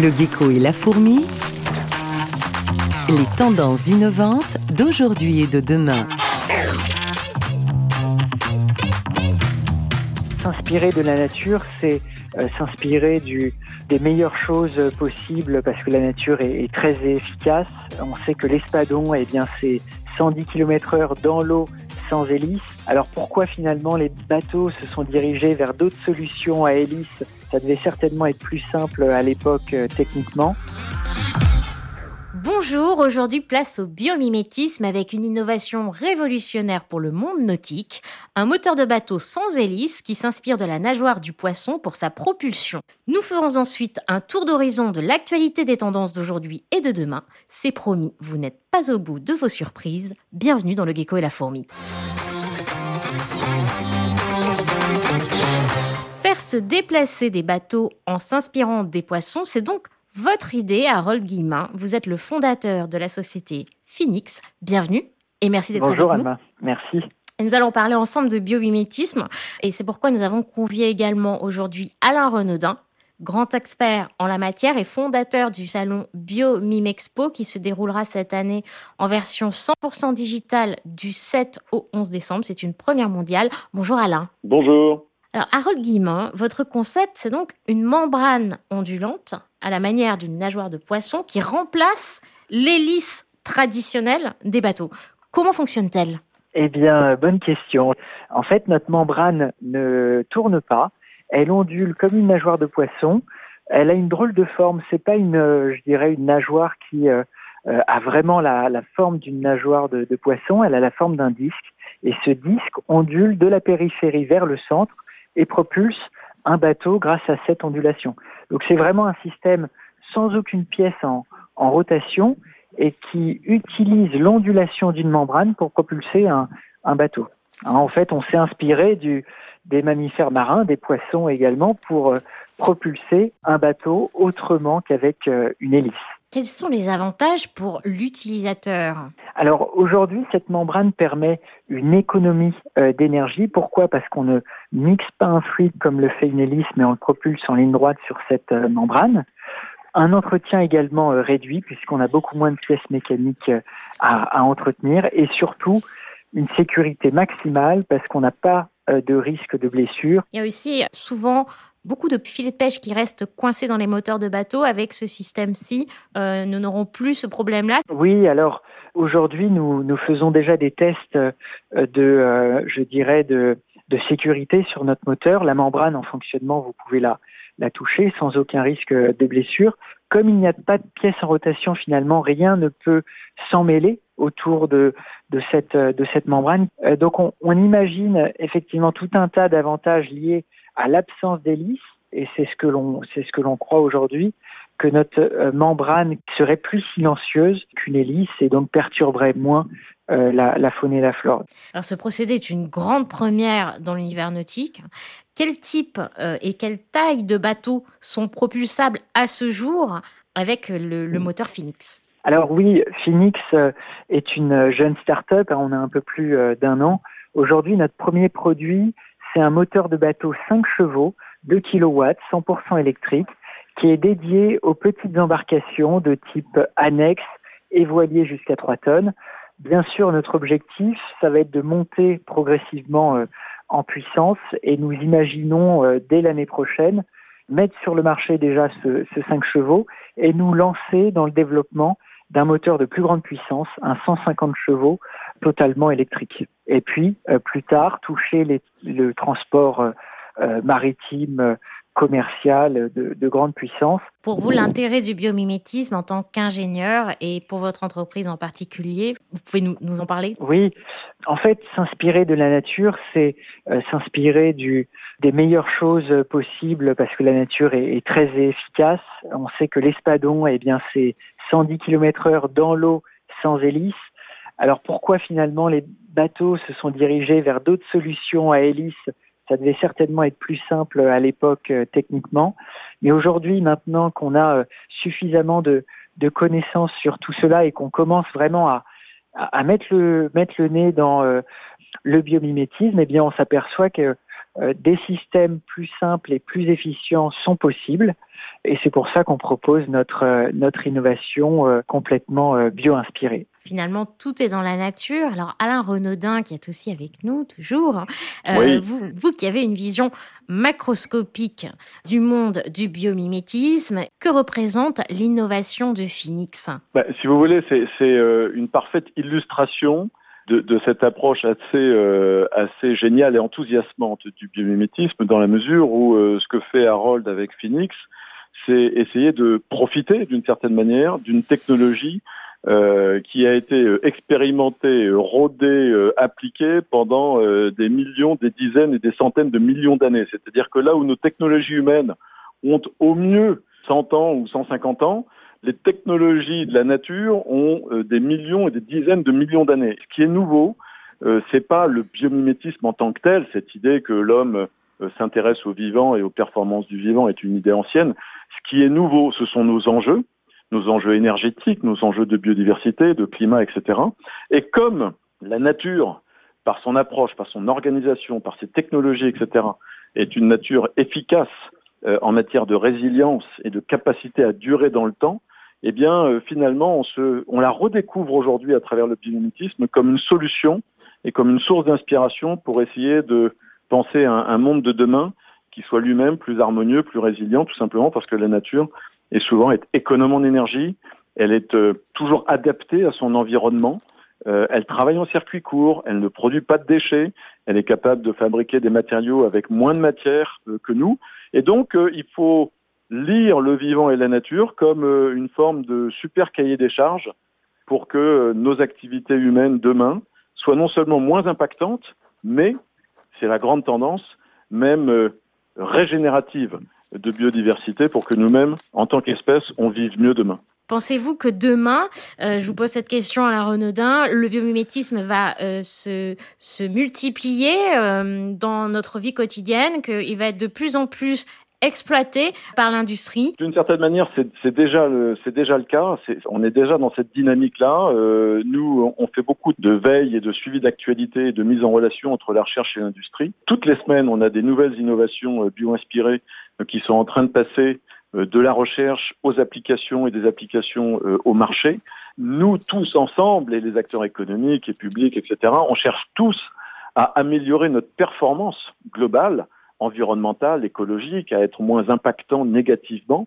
Le gecko et la fourmi. Les tendances innovantes d'aujourd'hui et de demain. S'inspirer de la nature, c'est euh, s'inspirer des meilleures choses possibles parce que la nature est, très efficace. On sait que l'espadon, eh bien, c'est 110 km heure dans l'eau Alors pourquoi finalement les bateaux se sont dirigés vers d'autres solutions à hélice? Ça devait certainement être plus simple à l'époque euh, techniquement. Bonjour, aujourd'hui place au biomimétisme avec une innovation révolutionnaire pour le monde nautique, un moteur de bateau sans hélice qui s'inspire de la nageoire du poisson pour sa propulsion. Nous ferons ensuite un tour d'horizon de l'actualité des tendances d'aujourd'hui et de demain. C'est promis, vous n'êtes pas au bout de vos surprises. Bienvenue dans le gecko et la fourmi. Faire se déplacer des bateaux en s'inspirant des poissons, c'est donc votre idée, Harold Guillemin. Vous êtes le fondateur de la société Phoenix. Bienvenue et merci d'être avec nous. Bonjour Alma, merci. Et nous allons parler ensemble de biomimétisme et c'est pourquoi nous avons convié également aujourd'hui Alain Renaudin, grand expert en la matière et fondateur du salon Biomimexpo qui se déroulera cette année en version 100% digitale du 7 au 11 décembre. C'est une première mondiale. Bonjour Alain. Bonjour. Alors Harold Guillemin, votre concept c'est donc une membrane ondulante à la manière d'une nageoire de poisson qui remplace l'hélice traditionnelle des bateaux. Comment fonctionne-t-elle? Eh bien, bonne question. En fait, notre membrane ne tourne pas. Elle ondule comme une nageoire de poisson. Elle a une drôle de forme. C'est pas une, euh, je dirais, une nageoire qui euh, euh, a vraiment la, la forme d'une nageoire de, de poisson. Elle a la forme d'un disque. Et ce disque ondule de la périphérie vers le centre et propulse un bateau grâce à cette ondulation. Donc c'est vraiment un système sans aucune pièce en, rotation et qui utilise l'ondulation d'une membrane pour propulser un, bateau. Hein, En fait, on s'est inspiré des mammifères marins, des poissons également, pour euh, propulser un bateau autrement qu'avec euh, une hélice. Quels sont les avantages pour l'utilisateur? Alors aujourd'hui, cette membrane permet une économie euh, d'énergie. Pourquoi? Parce qu'on ne mixe pas un fluide comme le fait une hélice, mais on le propulse en ligne droite sur cette euh, membrane. Un entretien également euh, réduit, puisqu'on a beaucoup moins de pièces mécaniques à, à entretenir, et surtout une sécurité maximale, parce qu'on n'a pas de risque de blessure. Il y a aussi souvent beaucoup de filets de pêche qui restent coincés dans les moteurs de bateau. Avec ce système-ci, euh, nous n'aurons plus ce problème-là. Oui, alors aujourd'hui, nous, faisons déjà des tests euh, de, euh, je dirais, de, sécurité sur notre moteur. La membrane en fonctionnement, vous pouvez la, toucher sans aucun risque de blessure. Comme il n'y a pas de pièce en rotation, finalement, rien ne peut s'en mêler autour de, cette, membrane. Donc, on, on imagine effectivement tout un tas d'avantages liés à l'absence d'hélice, et c'est ce que l'on, c'est ce que l'on croit aujourd'hui, que notre euh, membrane serait plus silencieuse qu'une hélice et donc perturberait moins euh, la, la faune et la flore. Alors ce procédé est une grande première dans l'univers nautique. Quel type euh, et quelle taille de bateaux sont propulsables à ce jour avec le, le moteur Phoenix? Alors oui, Phoenix est une jeune start-up, hein, on a un peu plus d'un an. Aujourd'hui, notre premier produit, c'est un moteur de bateau 5 chevaux, 2 kW, 100% électrique, qui est dédié aux petites embarcations de type annexe et voilier jusqu'à 3 tonnes. Bien sûr, notre objectif, ça va être de monter progressivement euh, en puissance et nous imaginons euh, dès l'année prochaine mettre sur le marché déjà ce, ce 5 chevaux et nous lancer dans le développement d'un moteur de plus grande puissance, un 150 chevaux totalement électrique. Et puis, euh, plus tard, toucher les, le transport euh, euh, maritime, commercial de, de grande puissance. Pour vous, l'intérêt du biomimétisme en tant qu'ingénieur et pour votre entreprise en particulier, vous pouvez nous, nous en parler? Oui, en fait, s'inspirer de la nature, c'est euh, s'inspirer du des meilleures choses possibles parce que la nature est, est très efficace. On sait que l'espadon, eh bien, c'est 110 km heure dans l'eau sans hélice. Alors pourquoi finalement les bateaux se sont dirigés vers d'autres solutions à hélice? Ça devait certainement être plus simple à l'époque euh, techniquement. Mais aujourd'hui, maintenant qu'on a euh, suffisamment de, connaissances sur tout cela et qu'on commence vraiment à, mettre, le, mettre nez dans euh, le biomimétisme, eh bien on s'aperçoit que euh, des systèmes plus simples et plus efficients sont possibles Et c'est pour ça qu'on propose notre, notre innovation complètement bio-inspirée. Finalement, tout est dans la nature. Alors, Alain Renaudin, qui est aussi avec nous, toujours, euh, vous, vous qui avez une vision macroscopique du monde du biomimétisme, que représente l'innovation de Phoenix? Bah, Si vous voulez, c'est euh, une parfaite illustration de, de, cette approche assez, euh, assez géniale et enthousiasmante du biomimétisme dans la mesure où euh, ce que fait Harold avec Phoenix, c'est essayer de profiter d'une certaine manière d'une technologie euh, qui a été euh, expérimenté, euh, rodé, appliqué pendant des millions, des dizaines et des centaines de millions d'années. C'est-à-dire que là où nos technologies humaines ont au mieux 100 ans ou 150 ans, les technologies de la nature ont des millions et des dizaines de millions d'années. Ce qui est nouveau, euh, c'est pas le biomimétisme en tant que tel, cette idée que l'homme s'intéresse au vivant et aux performances du vivant est une idée ancienne. Ce qui est nouveau, ce sont nos enjeux, nos enjeux énergétiques, nos enjeux de biodiversité, de climat, etc. Et comme la nature, par son approche, par son organisation, par ses technologies, etc., est une nature efficace euh, en matière de résilience et de capacité à durer dans le temps, eh bien, euh, finalement, on, se, on la redécouvre aujourd'hui à travers le biomimétisme comme une solution et comme une source d'inspiration pour essayer de penser à un monde de demain qui soit lui-même plus harmonieux, plus résilient, tout simplement parce que la nature et souvent est économe en énergie, elle est euh, toujours adaptée à son environnement, euh, elle travaille en circuit court, elle ne produit pas de déchets, elle est capable de fabriquer des matériaux avec moins de matière euh, que nous, et donc il faut lire le vivant et la nature comme une forme de super cahier des charges pour que nos activités humaines demain soient non seulement moins impactantes, mais, c'est la grande tendance, même régénératives de biodiversité pour que nous-mêmes, en tant qu'espèce, on vive mieux demain. Pensez-vous que demain, euh, je vous pose cette question à la Renaudin, le biomimétisme va euh, se, se, multiplier euh, dans notre vie quotidienne, qu'il va être de plus en plus exploité par l'industrie D'une certaine manière, c'est déjà le déjà le cas. on est déjà dans cette dynamique-là. Euh, nous, on fait beaucoup de veille et de suivi d'actualité et de mise en relation entre la recherche et l'industrie. Toutes les semaines, on a des nouvelles innovations euh, bio-inspirées euh, qui sont en train de passer de la recherche aux applications et des applications au marché. Nous, tous ensemble, et les acteurs économiques et publics, etc., on cherche tous à améliorer notre performance globale environnemental, écologique, à être moins impactant négativement.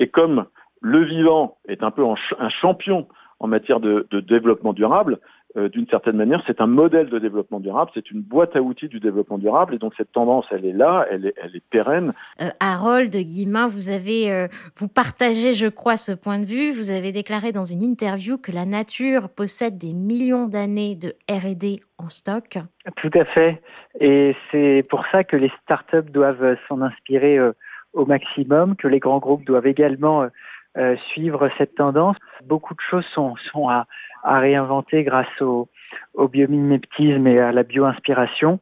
Et comme le vivant est un peu un champion en matière de, développement durable, euh, d'une certaine manière, c'est un modèle de développement durable, c'est une boîte à outils du développement durable, et donc cette tendance, elle est là, elle est, elle est pérenne. Euh, Harold Guillemin, vous avez, euh, vous partagez, je crois, ce point de vue. Vous avez déclaré dans une interview que la nature possède des millions d'années de R&D en stock. Tout à fait, et c'est pour ça que les startups doivent s'en inspirer au maximum, que les grands groupes doivent également suivre cette tendance. Beaucoup de choses sont, sont à à réinventer grâce au, au biomimétisme et à la bioinspiration.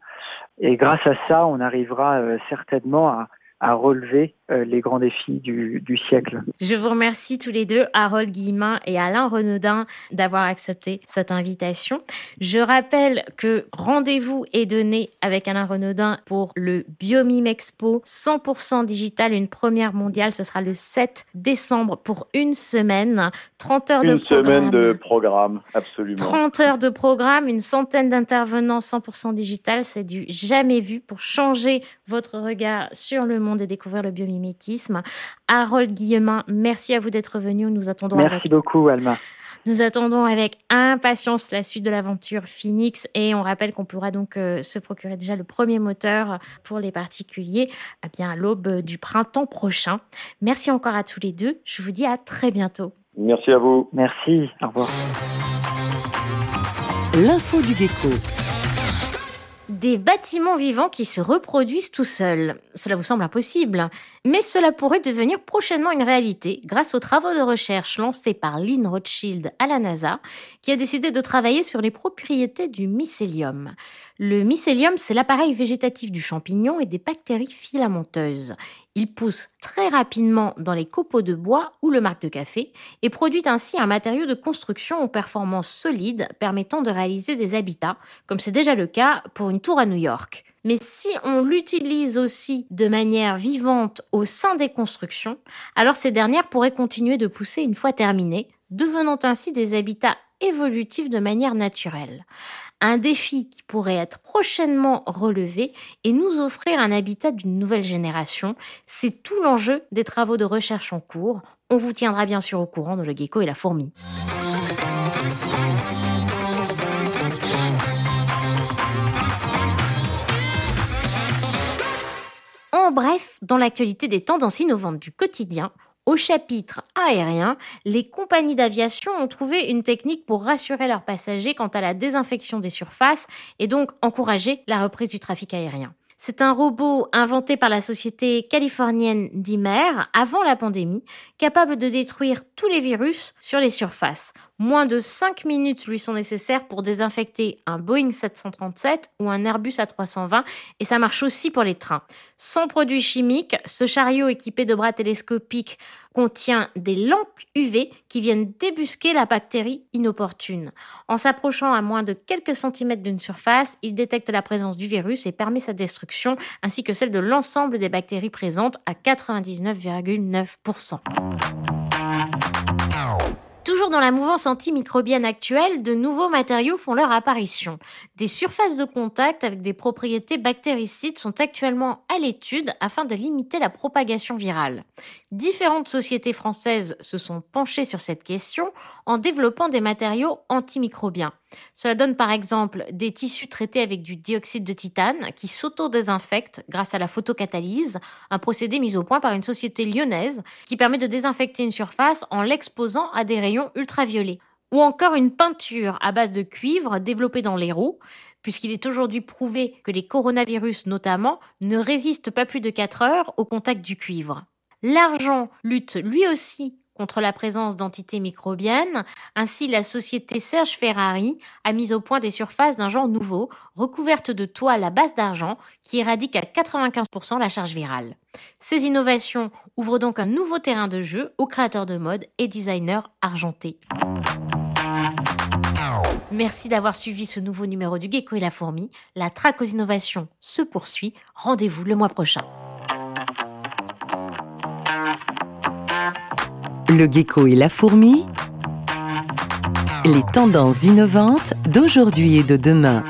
Et grâce à ça, on arrivera euh, certainement à, à relever euh, les grands défis du, du, siècle. Je vous remercie tous les deux, Harold Guillemin et Alain Renaudin, d'avoir accepté cette invitation. Je rappelle que rendez-vous est donné avec Alain Renaudin pour le Biomime Expo 100% digital, une première mondiale. Ce sera le 7 décembre pour une semaine. 30 heures de programme. Une semaine de programme, absolument. 30 heures de programme, une centaine d'intervenants 100% digital. C'est du jamais vu pour changer votre regard sur le monde de découvrir le biomimétisme. Harold Guillemin, merci à vous d'être venu. Nous attendons Merci beaucoup, Alma. Nous attendons avec impatience la suite de l'aventure Phoenix et on rappelle qu'on pourra donc euh, se procurer déjà le premier moteur pour les particuliers à bien à l'aube du printemps prochain. Merci encore à tous les deux. Je vous dis à très bientôt. Merci à vous. Merci. Au revoir. L'info du gecko. Des bâtiments vivants qui se reproduisent tout seuls. Cela vous semble impossible, mais cela pourrait devenir prochainement une réalité grâce aux travaux de recherche lancés par Lynn Rothschild à la NASA, qui a décidé de travailler sur les propriétés du mycélium. Le mycélium, c'est l'appareil végétatif du champignon et des bactéries filamenteuses. Il pousse très rapidement dans les copeaux de bois ou le marc de café et produit ainsi un matériau de construction aux performances solides permettant de réaliser des habitats, comme c'est déjà le cas pour une tour à New York. Mais si on l'utilise aussi de manière vivante au sein des constructions, alors ces dernières pourraient continuer de pousser une fois terminées, devenant ainsi des habitats évolutifs de manière naturelle. Un défi qui pourrait être prochainement relevé et nous offrir un habitat d'une nouvelle génération. C'est tout l'enjeu des travaux de recherche en cours. On vous tiendra bien sûr au courant de le gecko et la fourmi. En bref, dans l'actualité des tendances innovantes du quotidien, au chapitre aérien, les compagnies d'aviation ont trouvé une technique pour rassurer leurs passagers quant à la désinfection des surfaces et donc encourager la reprise du trafic aérien. C'est un robot inventé par la société californienne Dimer avant la pandémie, capable de détruire tous les virus sur les surfaces. Moins de 5 minutes lui sont nécessaires pour désinfecter un Boeing 737 ou un Airbus A320 et ça marche aussi pour les trains. Sans produits chimiques, ce chariot équipé de bras télescopiques contient des lampes UV qui viennent débusquer la bactérie inopportune. En s'approchant à moins de quelques centimètres d'une surface, il détecte la présence du virus et permet sa destruction ainsi que celle de l'ensemble des bactéries présentes à 99,9%. Toujours dans la mouvance antimicrobienne actuelle, de nouveaux matériaux font leur apparition. Des surfaces de contact avec des propriétés bactéricides sont actuellement à l'étude afin de limiter la propagation virale. Différentes sociétés françaises se sont penchées sur cette question en développant des matériaux antimicrobiens. Cela donne par exemple des tissus traités avec du dioxyde de titane qui s'auto-désinfectent grâce à la photocatalyse, un procédé mis au point par une société lyonnaise qui permet de désinfecter une surface en l'exposant à des rayons ultraviolets. Ou encore une peinture à base de cuivre développée dans l'héros, puisqu'il est aujourd'hui prouvé que les coronavirus notamment ne résistent pas plus de 4 heures au contact du cuivre. L'argent lutte lui aussi contre la présence d'entités microbiennes. Ainsi, la société Serge Ferrari a mis au point des surfaces d'un genre nouveau, recouvertes de toile à base d'argent, qui éradiquent à 95% la charge virale. Ces innovations ouvrent donc un nouveau terrain de jeu aux créateurs de mode et designers argentés. Merci d'avoir suivi ce nouveau numéro du Gecko et la Fourmi. La traque aux innovations se poursuit. Rendez-vous le mois prochain. Le gecko et la fourmi. Les tendances innovantes d'aujourd'hui et de demain.